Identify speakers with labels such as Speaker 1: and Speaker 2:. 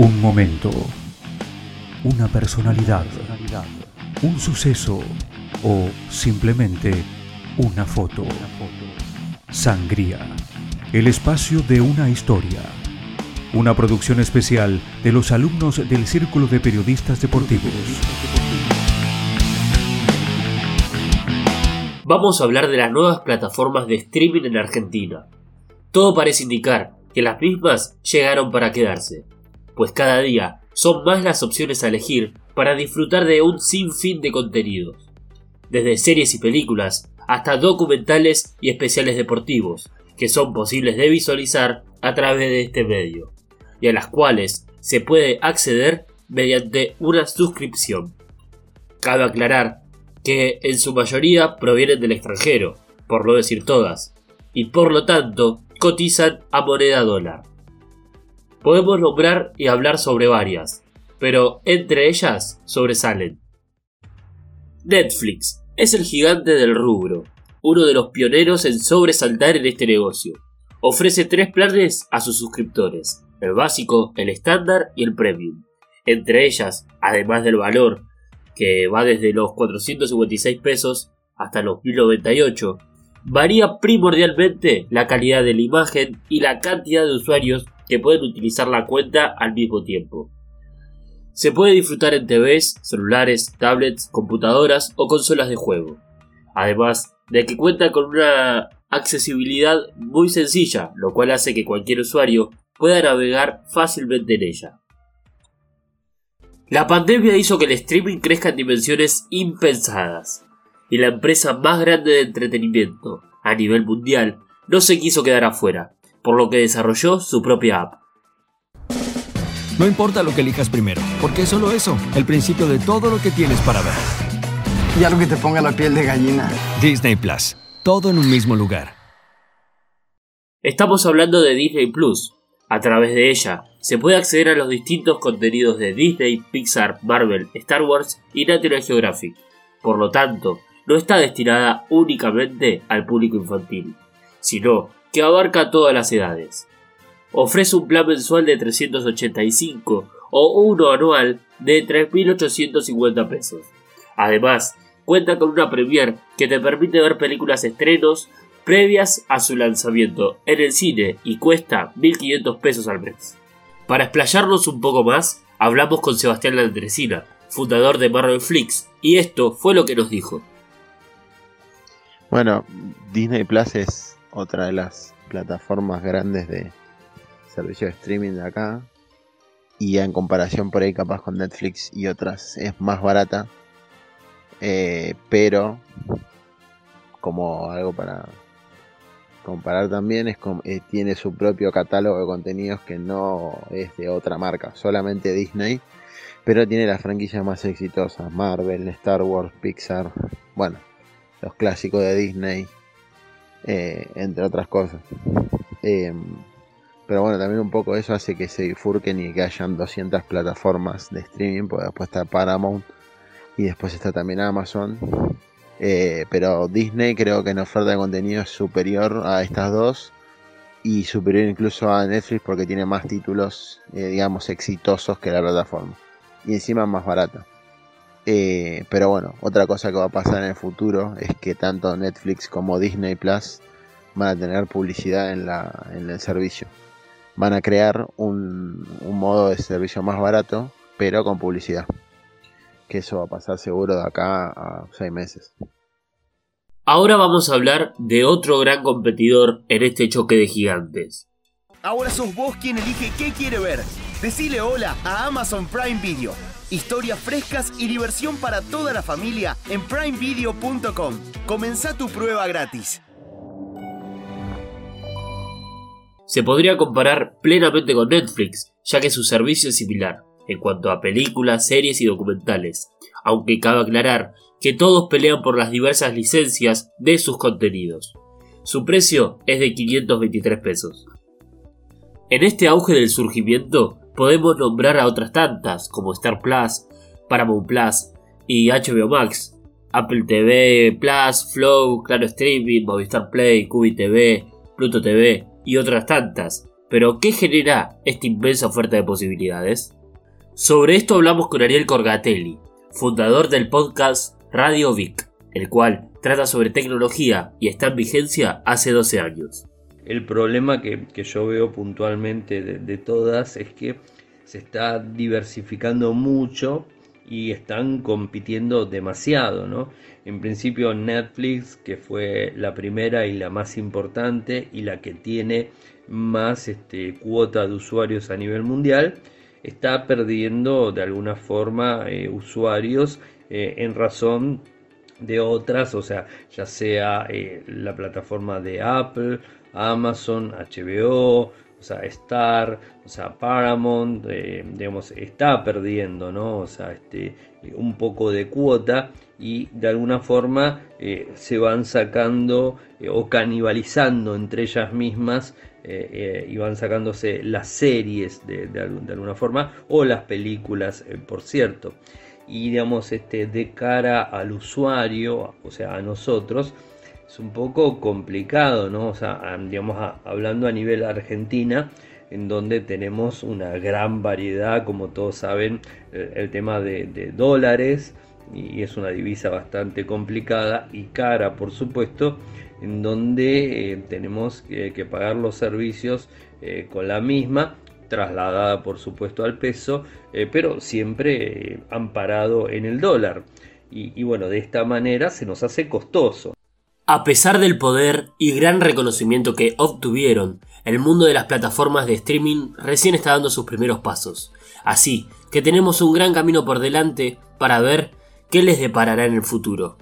Speaker 1: Un momento, una personalidad, un suceso o simplemente una foto. Sangría, el espacio de una historia. Una producción especial de los alumnos del Círculo de Periodistas Deportivos.
Speaker 2: Vamos a hablar de las nuevas plataformas de streaming en Argentina. Todo parece indicar que las mismas llegaron para quedarse, pues cada día son más las opciones a elegir para disfrutar de un sinfín de contenidos, desde series y películas hasta documentales y especiales deportivos, que son posibles de visualizar a través de este medio, y a las cuales se puede acceder mediante una suscripción. Cabe aclarar que en su mayoría provienen del extranjero, por no decir todas, y por lo tanto cotizan a moneda dólar. Podemos nombrar y hablar sobre varias, pero entre ellas sobresalen. Netflix es el gigante del rubro, uno de los pioneros en sobresaltar en este negocio. Ofrece tres planes a sus suscriptores, el básico, el estándar y el premium. Entre ellas, además del valor, que va desde los 456 pesos hasta los 1098, varía primordialmente la calidad de la imagen y la cantidad de usuarios que pueden utilizar la cuenta al mismo tiempo. Se puede disfrutar en TVs, celulares, tablets, computadoras o consolas de juego. Además de que cuenta con una accesibilidad muy sencilla, lo cual hace que cualquier usuario pueda navegar fácilmente en ella. La pandemia hizo que el streaming crezca en dimensiones impensadas, y la empresa más grande de entretenimiento a nivel mundial no se quiso quedar afuera, por lo que desarrolló su propia app.
Speaker 3: No importa lo que elijas primero, porque es solo eso, el principio de todo lo que tienes para ver.
Speaker 4: Y algo que te ponga la piel de gallina.
Speaker 3: Disney Plus, todo en un mismo lugar.
Speaker 2: Estamos hablando de Disney Plus. A través de ella se puede acceder a los distintos contenidos de Disney, Pixar, Marvel, Star Wars y National Geographic. Por lo tanto, no está destinada únicamente al público infantil, sino que abarca todas las edades. Ofrece un plan mensual de 385 o uno anual de 3.850 pesos. Además, cuenta con una premier que te permite ver películas estrenos previas a su lanzamiento en el cine y cuesta 1.500 pesos al mes. Para explayarnos un poco más, hablamos con Sebastián Landresina, fundador de Marvel Flix, y esto fue lo que nos dijo.
Speaker 5: Bueno, Disney Plus es otra de las plataformas grandes de servicio de streaming de acá. Y en comparación por ahí capaz con Netflix y otras es más barata. Eh, pero como algo para comparar también es como, eh, tiene su propio catálogo de contenidos que no es de otra marca, solamente Disney, pero tiene las franquicias más exitosas, Marvel, Star Wars, Pixar, bueno, los clásicos de Disney, eh, entre otras cosas. Em, pero bueno, también un poco eso hace que se bifurquen y que hayan 200 plataformas de streaming, porque después está Paramount y después está también Amazon. Eh, pero Disney creo que en oferta de contenido es superior a estas dos y superior incluso a Netflix porque tiene más títulos, eh, digamos, exitosos que la plataforma. Y encima más barata. Eh, pero bueno, otra cosa que va a pasar en el futuro es que tanto Netflix como Disney Plus van a tener publicidad en, la, en el servicio. Van a crear un, un modo de servicio más barato, pero con publicidad. Que eso va a pasar seguro de acá a seis meses.
Speaker 2: Ahora vamos a hablar de otro gran competidor en este choque de gigantes.
Speaker 6: Ahora sos vos quien elige qué quiere ver. Decile hola a Amazon Prime Video. Historias frescas y diversión para toda la familia en primevideo.com. Comenzá tu prueba gratis.
Speaker 2: Se podría comparar plenamente con Netflix, ya que su servicio es similar en cuanto a películas, series y documentales, aunque cabe aclarar que todos pelean por las diversas licencias de sus contenidos. Su precio es de 523 pesos. En este auge del surgimiento podemos nombrar a otras tantas como Star Plus, Paramount Plus y HBO Max, Apple TV Plus, Flow, Claro Streaming, Movistar Play, Cubi TV, Pluto TV y otras tantas, Pero, ¿qué genera esta inmensa oferta de posibilidades? Sobre esto hablamos con Ariel Corgatelli, fundador del podcast Radio Vic, el cual trata sobre tecnología y está en vigencia hace 12 años.
Speaker 7: El problema que, yo veo puntualmente de, todas es que se está diversificando mucho y están compitiendo demasiado, ¿no? En principio Netflix, que fue la primera y la más importante y la que tiene más este, cuota de usuarios a nivel mundial, está perdiendo de alguna forma eh, usuarios eh, en razón de otras, o sea, ya sea eh, la plataforma de Apple, Amazon, HBO, o sea, Star, o sea, Paramount, eh, digamos, está perdiendo, ¿no? O sea, este, un poco de cuota y de alguna forma eh, se van sacando o canibalizando entre ellas mismas y van sacándose las series de, de, alguna forma o las películas, por cierto y digamos este de cara al usuario o sea a nosotros es un poco complicado no o sea digamos hablando a nivel argentina en donde tenemos una gran variedad como todos saben el, tema de, dólares y es una divisa bastante complicada y cara por supuesto en donde eh, tenemos que, pagar los servicios eh, con la misma trasladada por supuesto al peso, eh, pero siempre eh, amparado en el dólar. Y, bueno, de esta manera se nos hace costoso.
Speaker 2: A pesar del poder y gran reconocimiento que obtuvieron, el mundo de las plataformas de streaming recién está dando sus primeros pasos. Así que tenemos un gran camino por delante para ver qué les deparará en el futuro.